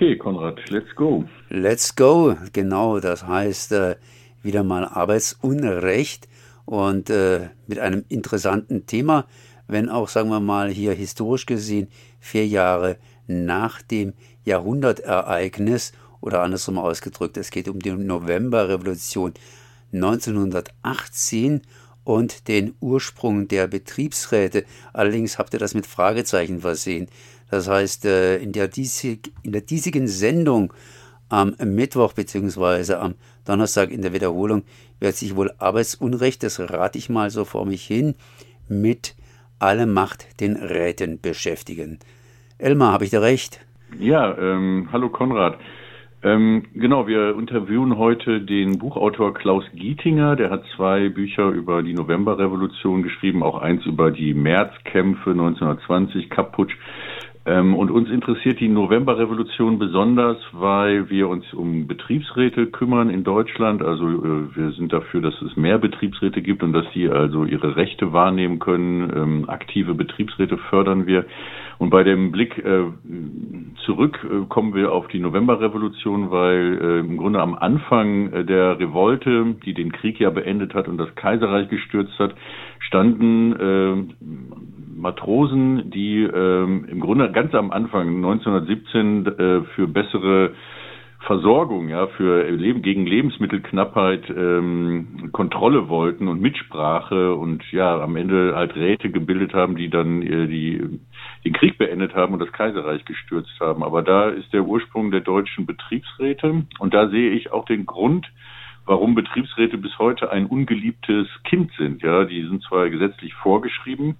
Okay, Konrad, let's go. Let's go, genau, das heißt äh, wieder mal Arbeitsunrecht und äh, mit einem interessanten Thema, wenn auch, sagen wir mal, hier historisch gesehen vier Jahre nach dem Jahrhundertereignis oder andersrum ausgedrückt, es geht um die Novemberrevolution 1918 und den Ursprung der Betriebsräte. Allerdings habt ihr das mit Fragezeichen versehen. Das heißt, äh, in der, diesig, in der diesigen Sendung am Mittwoch bzw. am Donnerstag in der Wiederholung wird sich wohl Arbeitsunrecht, das rate ich mal so vor mich hin, mit alle Macht den Räten beschäftigen. Elmar, habe ich da recht? Ja, ähm, hallo Konrad. Ähm, genau, wir interviewen heute den Buchautor Klaus Gietinger. Der hat zwei Bücher über die Novemberrevolution geschrieben, auch eins über die Märzkämpfe 1920, Kapputsch. Ähm, und uns interessiert die Novemberrevolution besonders, weil wir uns um Betriebsräte kümmern in Deutschland. Also äh, wir sind dafür, dass es mehr Betriebsräte gibt und dass sie also ihre Rechte wahrnehmen können. Ähm, aktive Betriebsräte fördern wir. Und bei dem Blick äh, zurück äh, kommen wir auf die Novemberrevolution, weil äh, im Grunde am Anfang äh, der Revolte, die den Krieg ja beendet hat und das Kaiserreich gestürzt hat, standen äh, Matrosen, die äh, im Grunde ganz am Anfang 1917 äh, für bessere Versorgung, ja, für Leben, gegen Lebensmittelknappheit ähm, Kontrolle wollten und Mitsprache und ja, am Ende halt Räte gebildet haben, die dann äh, die, den Krieg beendet haben und das Kaiserreich gestürzt haben. Aber da ist der Ursprung der deutschen Betriebsräte und da sehe ich auch den Grund, warum Betriebsräte bis heute ein ungeliebtes Kind sind. Ja, die sind zwar gesetzlich vorgeschrieben,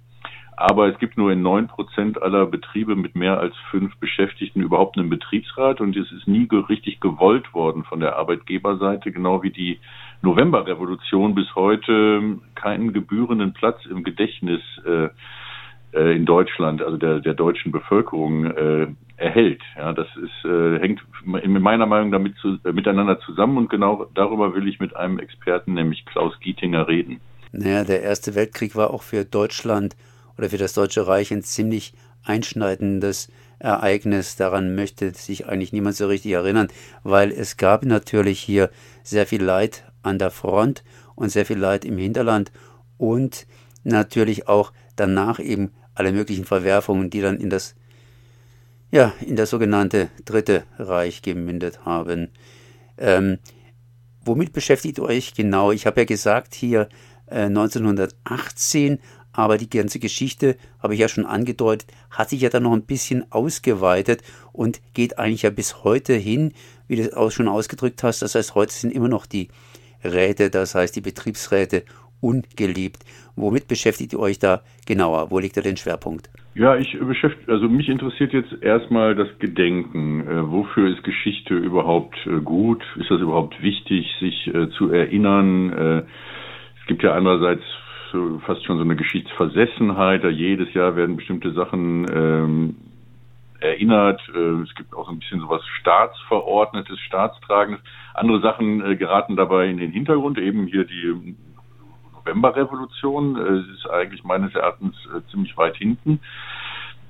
aber es gibt nur in neun Prozent aller Betriebe mit mehr als fünf Beschäftigten überhaupt einen Betriebsrat und es ist nie richtig gewollt worden von der Arbeitgeberseite, genau wie die Novemberrevolution bis heute keinen gebührenden Platz im Gedächtnis äh, äh, in Deutschland, also der, der deutschen Bevölkerung äh, erhält. Ja, das ist, äh, hängt in meiner Meinung damit zu, äh, miteinander zusammen und genau darüber will ich mit einem Experten, nämlich Klaus Gietinger, reden. Naja, der Erste Weltkrieg war auch für Deutschland oder für das Deutsche Reich ein ziemlich einschneidendes Ereignis. Daran möchte sich eigentlich niemand so richtig erinnern, weil es gab natürlich hier sehr viel Leid an der Front und sehr viel Leid im Hinterland und natürlich auch danach eben alle möglichen Verwerfungen, die dann in das ja, in das sogenannte Dritte Reich gemündet haben. Ähm, womit beschäftigt euch genau? Ich habe ja gesagt, hier äh, 1918 aber die ganze Geschichte, habe ich ja schon angedeutet, hat sich ja dann noch ein bisschen ausgeweitet und geht eigentlich ja bis heute hin, wie du es auch schon ausgedrückt hast. Das heißt, heute sind immer noch die Räte, das heißt die Betriebsräte ungeliebt. Womit beschäftigt ihr euch da genauer? Wo liegt da den Schwerpunkt? Ja, ich beschäftige, also mich interessiert jetzt erstmal das Gedenken. Äh, wofür ist Geschichte überhaupt äh, gut? Ist das überhaupt wichtig, sich äh, zu erinnern? Äh, es gibt ja andererseits fast schon so eine Geschichtsversessenheit. Jedes Jahr werden bestimmte Sachen ähm, erinnert. Äh, es gibt auch so ein bisschen sowas Staatsverordnetes, Staatstragendes. Andere Sachen äh, geraten dabei in den Hintergrund. Eben hier die Novemberrevolution äh, ist eigentlich meines Erachtens äh, ziemlich weit hinten.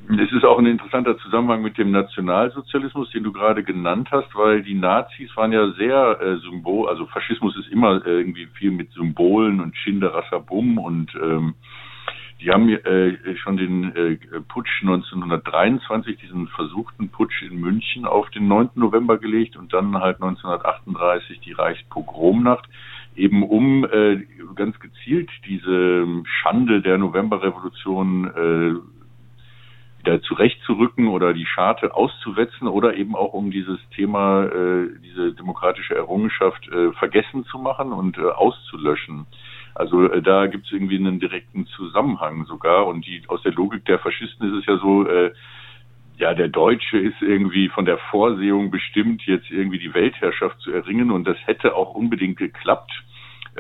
Es ist auch ein interessanter Zusammenhang mit dem Nationalsozialismus, den du gerade genannt hast, weil die Nazis waren ja sehr äh, Symbol, also Faschismus ist immer äh, irgendwie viel mit Symbolen und Schinderasserbum und ähm, die haben äh, schon den äh, Putsch 1923, diesen versuchten Putsch in München auf den 9. November gelegt und dann halt 1938 die Reichspogromnacht, eben um äh, ganz gezielt diese Schande der Novemberrevolution äh, wieder zurechtzurücken oder die Scharte auszuwetzen oder eben auch um dieses Thema, äh, diese demokratische Errungenschaft äh, vergessen zu machen und äh, auszulöschen. Also äh, da gibt es irgendwie einen direkten Zusammenhang sogar und die aus der Logik der Faschisten ist es ja so, äh, ja, der Deutsche ist irgendwie von der Vorsehung bestimmt, jetzt irgendwie die Weltherrschaft zu erringen und das hätte auch unbedingt geklappt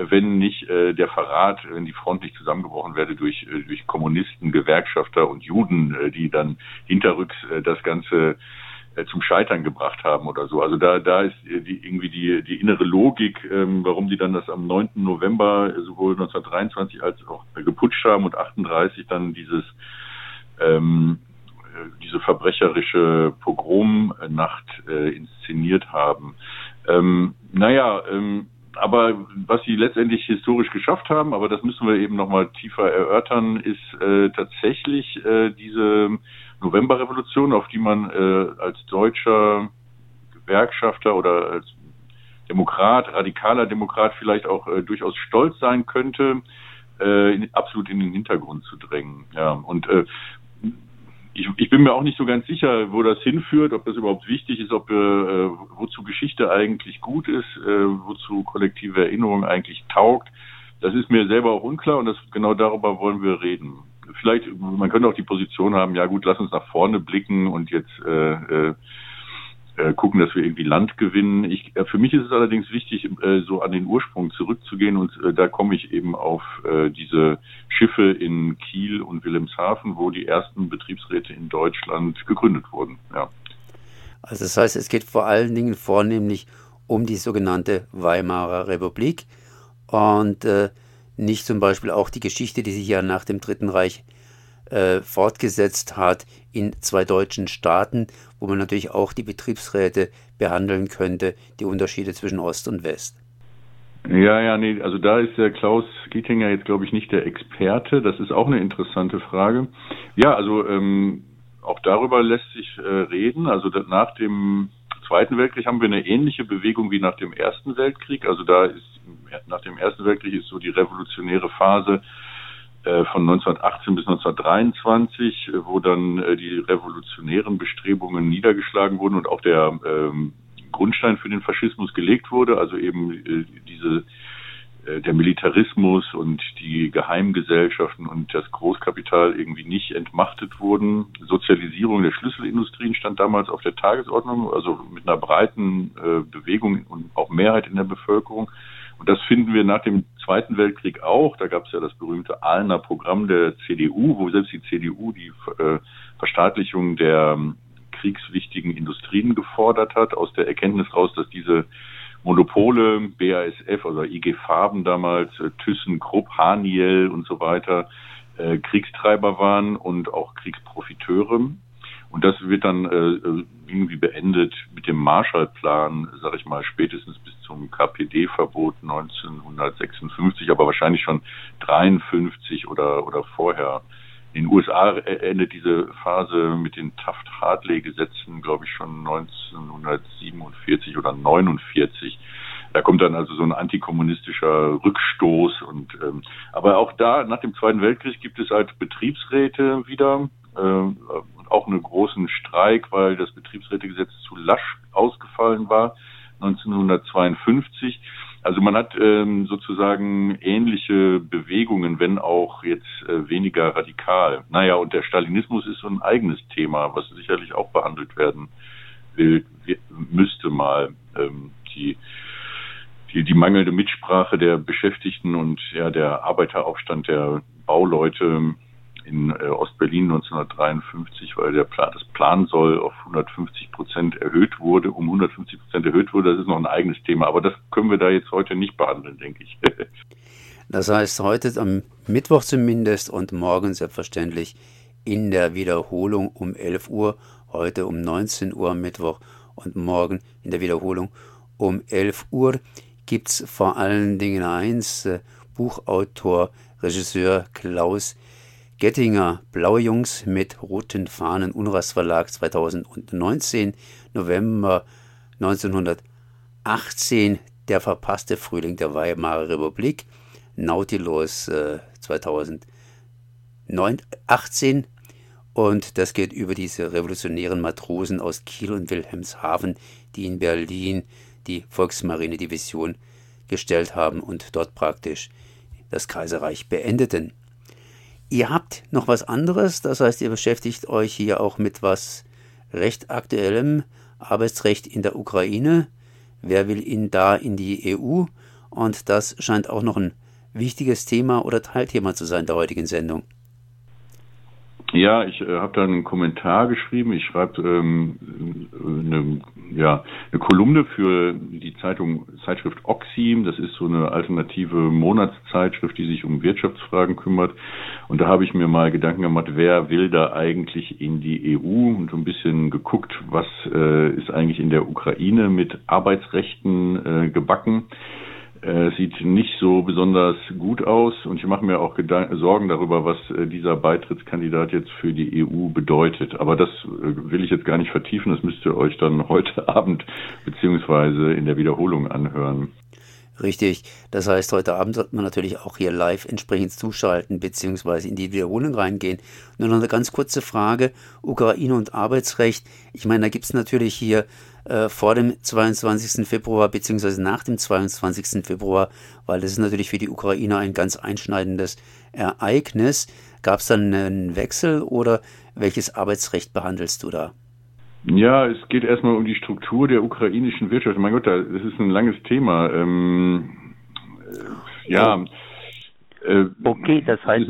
wenn nicht äh, der Verrat, wenn die Front nicht zusammengebrochen werde durch, äh, durch Kommunisten, Gewerkschafter und Juden, äh, die dann hinterrücks äh, das Ganze äh, zum Scheitern gebracht haben oder so. Also da, da ist die, irgendwie die, die innere Logik, ähm, warum die dann das am 9. November sowohl 1923 als auch geputscht haben und 38 dann dieses ähm, diese verbrecherische Pogromnacht äh, inszeniert haben. Ähm, naja, ähm, aber was sie letztendlich historisch geschafft haben, aber das müssen wir eben nochmal tiefer erörtern, ist äh, tatsächlich äh, diese Novemberrevolution, auf die man äh, als deutscher Gewerkschafter oder als Demokrat, radikaler Demokrat vielleicht auch äh, durchaus stolz sein könnte, äh, absolut in den Hintergrund zu drängen. Ja, und äh, ich, ich bin mir auch nicht so ganz sicher, wo das hinführt, ob das überhaupt wichtig ist, ob äh, wozu Geschichte eigentlich gut ist, äh, wozu kollektive Erinnerung eigentlich taugt. Das ist mir selber auch unklar und das genau darüber wollen wir reden. Vielleicht, man könnte auch die Position haben, ja gut, lass uns nach vorne blicken und jetzt äh, äh, äh, gucken, dass wir irgendwie Land gewinnen. Ich, äh, für mich ist es allerdings wichtig, äh, so an den Ursprung zurückzugehen und äh, da komme ich eben auf äh, diese Schiffe in Kiel und Wilhelmshaven, wo die ersten Betriebsräte in Deutschland gegründet wurden. Ja. Also das heißt, es geht vor allen Dingen vornehmlich um die sogenannte Weimarer Republik und nicht zum Beispiel auch die Geschichte, die sich ja nach dem Dritten Reich äh, fortgesetzt hat in zwei deutschen Staaten, wo man natürlich auch die Betriebsräte behandeln könnte, die Unterschiede zwischen Ost und West. Ja, ja, nee, also da ist der Klaus Gietinger jetzt, glaube ich, nicht der Experte. Das ist auch eine interessante Frage. Ja, also ähm, auch darüber lässt sich äh, reden. Also nach dem Zweiten Weltkrieg haben wir eine ähnliche Bewegung wie nach dem Ersten Weltkrieg. Also da ist nach dem Ersten Weltkrieg ist so die revolutionäre Phase äh, von 1918 bis 1923, äh, wo dann äh, die revolutionären Bestrebungen niedergeschlagen wurden und auch der ähm, Grundstein für den Faschismus gelegt wurde, also eben äh, diese der Militarismus und die Geheimgesellschaften und das Großkapital irgendwie nicht entmachtet wurden. Sozialisierung der Schlüsselindustrien stand damals auf der Tagesordnung, also mit einer breiten äh, Bewegung und auch Mehrheit in der Bevölkerung. Und das finden wir nach dem Zweiten Weltkrieg auch. Da gab es ja das berühmte Ahlner Programm der CDU, wo selbst die CDU die äh, Verstaatlichung der ähm, kriegswichtigen Industrien gefordert hat, aus der Erkenntnis raus, dass diese Monopole, BASF, also IG Farben damals, äh, Thyssen, Krupp, Haniel und so weiter, äh, Kriegstreiber waren und auch Kriegsprofiteure. Und das wird dann äh, irgendwie beendet mit dem Marshallplan, sage ich mal, spätestens bis zum KPD-Verbot 1956, aber wahrscheinlich schon 53 oder, oder vorher. In den USA endet diese Phase mit den Taft-Hartley-Gesetzen, glaube ich, schon 1947 oder 49. Da kommt dann also so ein antikommunistischer Rückstoß und ähm, aber auch da nach dem Zweiten Weltkrieg gibt es halt Betriebsräte wieder, äh, großen Streik, weil das Betriebsrätegesetz zu lasch ausgefallen war 1952. Also man hat ähm, sozusagen ähnliche Bewegungen, wenn auch jetzt äh, weniger radikal. Naja, und der Stalinismus ist so ein eigenes Thema, was sicherlich auch behandelt werden will, müsste mal. Ähm, die, die, die mangelnde Mitsprache der Beschäftigten und ja der Arbeiteraufstand der Bauleute in äh, Ostberlin 1953, weil der Plan, das Plansoll auf 150 Prozent erhöht wurde, um 150 Prozent erhöht wurde. Das ist noch ein eigenes Thema, aber das können wir da jetzt heute nicht behandeln, denke ich. das heißt, heute am Mittwoch zumindest und morgen selbstverständlich in der Wiederholung um 11 Uhr, heute um 19 Uhr am Mittwoch und morgen in der Wiederholung um 11 Uhr gibt es vor allen Dingen eins, äh, Buchautor, Regisseur Klaus Gettinger, Blaue Jungs mit roten Fahnen, Unras Verlag 2019, November 1918, Der verpasste Frühling der Weimarer Republik, Nautilus äh, 2018 und das geht über diese revolutionären Matrosen aus Kiel und Wilhelmshaven, die in Berlin die Volksmarine-Division gestellt haben und dort praktisch das Kaiserreich beendeten. Ihr habt noch was anderes, das heißt, ihr beschäftigt euch hier auch mit was recht aktuellem, Arbeitsrecht in der Ukraine. Wer will ihn da in die EU? Und das scheint auch noch ein wichtiges Thema oder Teilthema zu sein der heutigen Sendung. Ja, ich äh, habe da einen Kommentar geschrieben. Ich schreibe ähm, eine, ja, eine Kolumne für die Zeitung Zeitschrift Oxim. Das ist so eine alternative Monatszeitschrift, die sich um Wirtschaftsfragen kümmert. Und da habe ich mir mal Gedanken gemacht, wer will da eigentlich in die EU und so ein bisschen geguckt, was äh, ist eigentlich in der Ukraine mit Arbeitsrechten äh, gebacken. Äh, sieht nicht so besonders gut aus und ich mache mir auch Gedanken, Sorgen darüber, was äh, dieser Beitrittskandidat jetzt für die EU bedeutet. Aber das äh, will ich jetzt gar nicht vertiefen, das müsst ihr euch dann heute Abend beziehungsweise in der Wiederholung anhören. Richtig. Das heißt, heute Abend sollte man natürlich auch hier live entsprechend zuschalten beziehungsweise in die Wiederholung reingehen. Nur noch eine ganz kurze Frage. Ukraine und Arbeitsrecht. Ich meine, da gibt es natürlich hier äh, vor dem 22. Februar beziehungsweise nach dem 22. Februar, weil das ist natürlich für die Ukraine ein ganz einschneidendes Ereignis. Gab es dann einen Wechsel oder welches Arbeitsrecht behandelst du da? Ja, es geht erstmal um die Struktur der ukrainischen Wirtschaft. Mein Gott, das ist ein langes Thema. Ähm, äh, ja. Äh, okay, das heißt,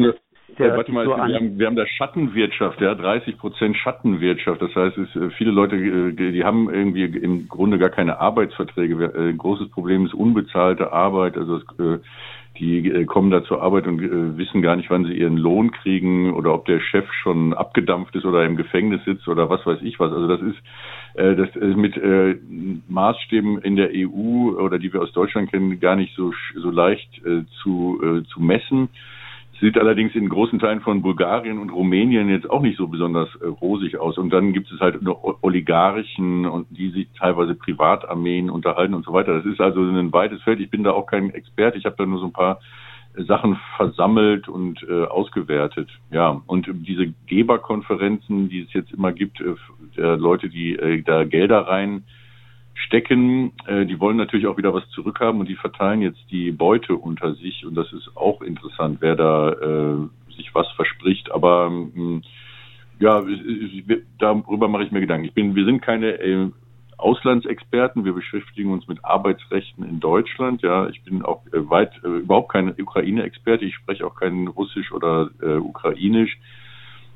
der, warte mal, so wir, haben, wir haben da Schattenwirtschaft, ja, 30 Prozent Schattenwirtschaft. Das heißt, es, äh, viele Leute, äh, die haben irgendwie im Grunde gar keine Arbeitsverträge. Äh, ein großes Problem ist unbezahlte Arbeit. Also es, die kommen da zur Arbeit und wissen gar nicht, wann sie ihren Lohn kriegen oder ob der Chef schon abgedampft ist oder im Gefängnis sitzt oder was weiß ich was. Also das ist das ist mit Maßstäben in der EU oder die wir aus Deutschland kennen gar nicht so so leicht zu zu messen. Sieht allerdings in großen Teilen von Bulgarien und Rumänien jetzt auch nicht so besonders äh, rosig aus. Und dann gibt es halt noch Oligarchen und die sich teilweise Privatarmeen unterhalten und so weiter. Das ist also ein weites Feld. Ich bin da auch kein Experte. Ich habe da nur so ein paar äh, Sachen versammelt und äh, ausgewertet. Ja, und diese Geberkonferenzen, die es jetzt immer gibt, äh, Leute, die äh, da Gelder rein stecken. Äh, die wollen natürlich auch wieder was zurückhaben und die verteilen jetzt die Beute unter sich und das ist auch interessant, wer da äh, sich was verspricht. Aber ähm, ja, darüber mache ich mir Gedanken. Ich bin, wir sind keine äh, Auslandsexperten, wir beschäftigen uns mit Arbeitsrechten in Deutschland. Ja, ich bin auch äh, weit äh, überhaupt kein Ukraine-Experte. Ich spreche auch kein Russisch oder äh, Ukrainisch.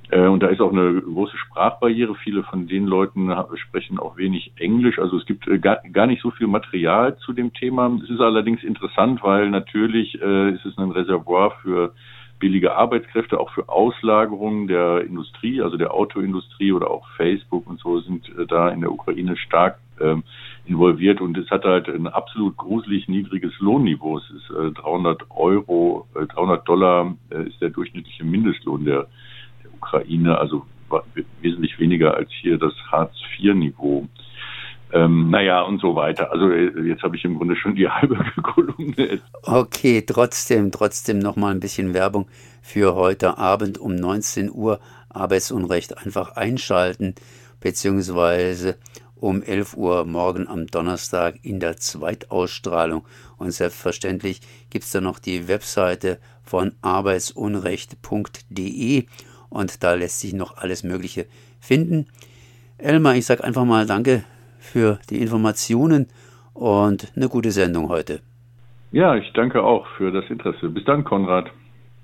Äh, und da ist auch eine große Sprachbarriere. Viele von den Leuten sprechen auch wenig Englisch. Also es gibt äh, gar, gar nicht so viel Material zu dem Thema. Es ist allerdings interessant, weil natürlich äh, ist es ein Reservoir für billige Arbeitskräfte, auch für Auslagerungen der Industrie, also der Autoindustrie oder auch Facebook und so sind äh, da in der Ukraine stark ähm, involviert und es hat halt ein absolut gruselig niedriges Lohnniveau. Es ist äh, 300 Euro, äh, 300 Dollar äh, ist der durchschnittliche Mindestlohn der Ukraine, also wesentlich weniger als hier das Hartz-IV-Niveau. Ähm, naja, und so weiter. Also äh, jetzt habe ich im Grunde schon die halbe Kolumne. Okay, trotzdem, trotzdem nochmal ein bisschen Werbung für heute Abend um 19 Uhr Arbeitsunrecht einfach einschalten, beziehungsweise um 11 Uhr morgen am Donnerstag in der Zweitausstrahlung. Und selbstverständlich gibt es da noch die Webseite von arbeitsunrecht.de und da lässt sich noch alles Mögliche finden. Elmar, ich sage einfach mal Danke für die Informationen und eine gute Sendung heute. Ja, ich danke auch für das Interesse. Bis dann, Konrad.